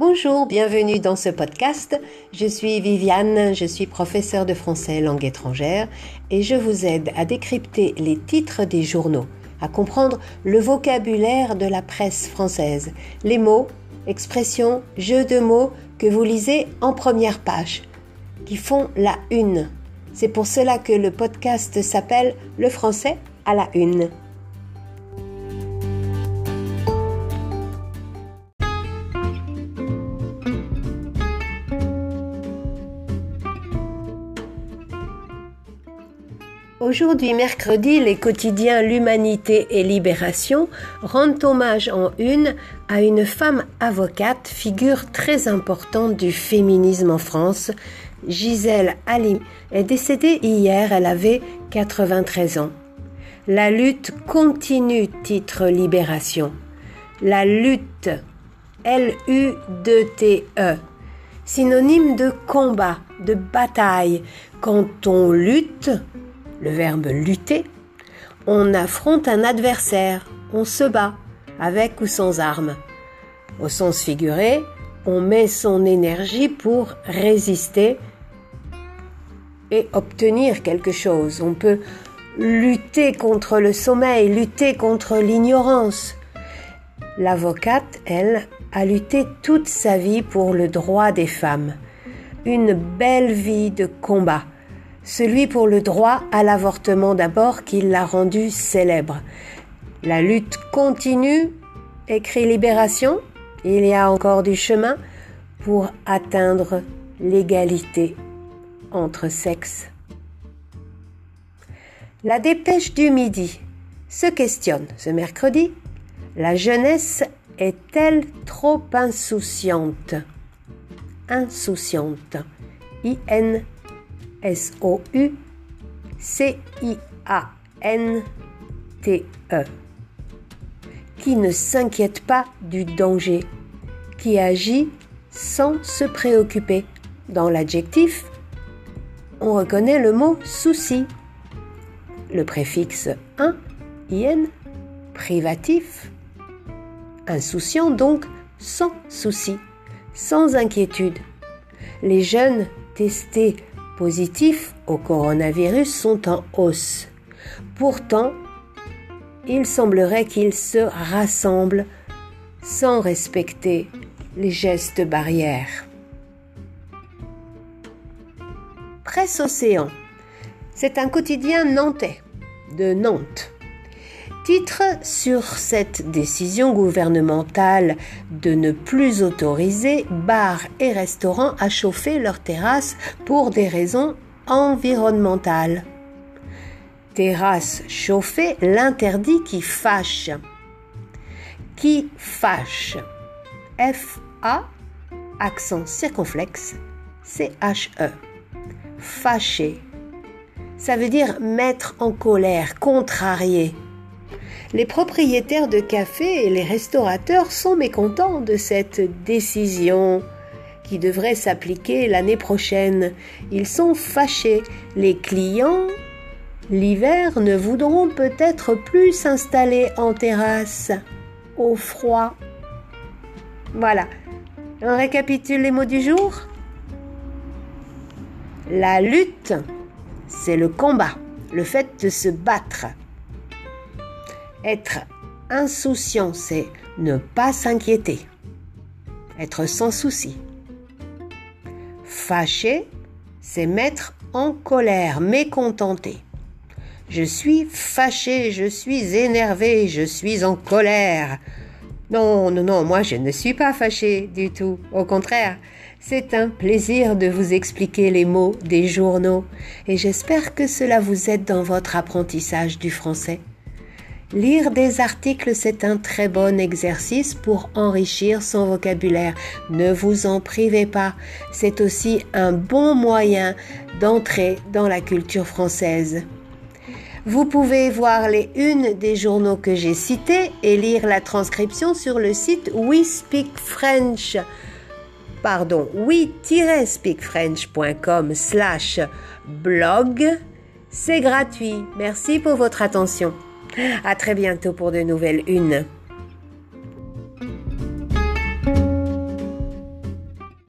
Bonjour, bienvenue dans ce podcast. Je suis Viviane, je suis professeure de français langue étrangère et je vous aide à décrypter les titres des journaux, à comprendre le vocabulaire de la presse française, les mots, expressions, jeux de mots que vous lisez en première page, qui font la une. C'est pour cela que le podcast s'appelle Le français à la une. Aujourd'hui mercredi, les quotidiens L'Humanité et Libération rendent hommage en une à une femme avocate, figure très importante du féminisme en France. Gisèle Ali est décédée hier, elle avait 93 ans. La lutte continue, titre Libération. La lutte, L-U-D-T-E, synonyme de combat, de bataille. Quand on lutte, le verbe lutter, on affronte un adversaire, on se bat, avec ou sans armes. Au sens figuré, on met son énergie pour résister et obtenir quelque chose. On peut lutter contre le sommeil, lutter contre l'ignorance. L'avocate, elle, a lutté toute sa vie pour le droit des femmes. Une belle vie de combat celui pour le droit à l'avortement d'abord qui l'a rendu célèbre. La lutte continue, écrit Libération, il y a encore du chemin pour atteindre l'égalité entre sexes. La dépêche du midi se questionne ce mercredi. La jeunesse est-elle trop insouciante? Insouciante. I-N S-O-U-C-I-A-N-T-E, qui ne s'inquiète pas du danger, qui agit sans se préoccuper. Dans l'adjectif, on reconnaît le mot souci. Le préfixe un, in, privatif, insouciant donc, sans souci, sans inquiétude. Les jeunes testés positifs au coronavirus sont en hausse. Pourtant, il semblerait qu'ils se rassemblent sans respecter les gestes barrières. Presse Océan, c'est un quotidien nantais de Nantes. Titre sur cette décision gouvernementale de ne plus autoriser bars et restaurants à chauffer leurs terrasses pour des raisons environnementales. Terrasse chauffée, l'interdit qui fâche. Qui fâche? F-A, accent circonflexe, C-H-E. Fâcher. Ça veut dire mettre en colère, contrarier. Les propriétaires de cafés et les restaurateurs sont mécontents de cette décision qui devrait s'appliquer l'année prochaine. Ils sont fâchés. Les clients, l'hiver, ne voudront peut-être plus s'installer en terrasse au froid. Voilà. On récapitule les mots du jour. La lutte, c'est le combat, le fait de se battre. Être insouciant, c'est ne pas s'inquiéter. Être sans souci. Fâché, c'est mettre en colère, mécontenté. Je suis fâché, je suis énervé, je suis en colère. Non, non, non, moi je ne suis pas fâché du tout. Au contraire, c'est un plaisir de vous expliquer les mots des journaux et j'espère que cela vous aide dans votre apprentissage du français. Lire des articles, c'est un très bon exercice pour enrichir son vocabulaire. Ne vous en privez pas. C'est aussi un bon moyen d'entrer dans la culture française. Vous pouvez voir les unes des journaux que j'ai cités et lire la transcription sur le site We Speak French. Pardon, we-speakfrench.com slash blog. C'est gratuit. Merci pour votre attention. À très bientôt pour de nouvelles unes.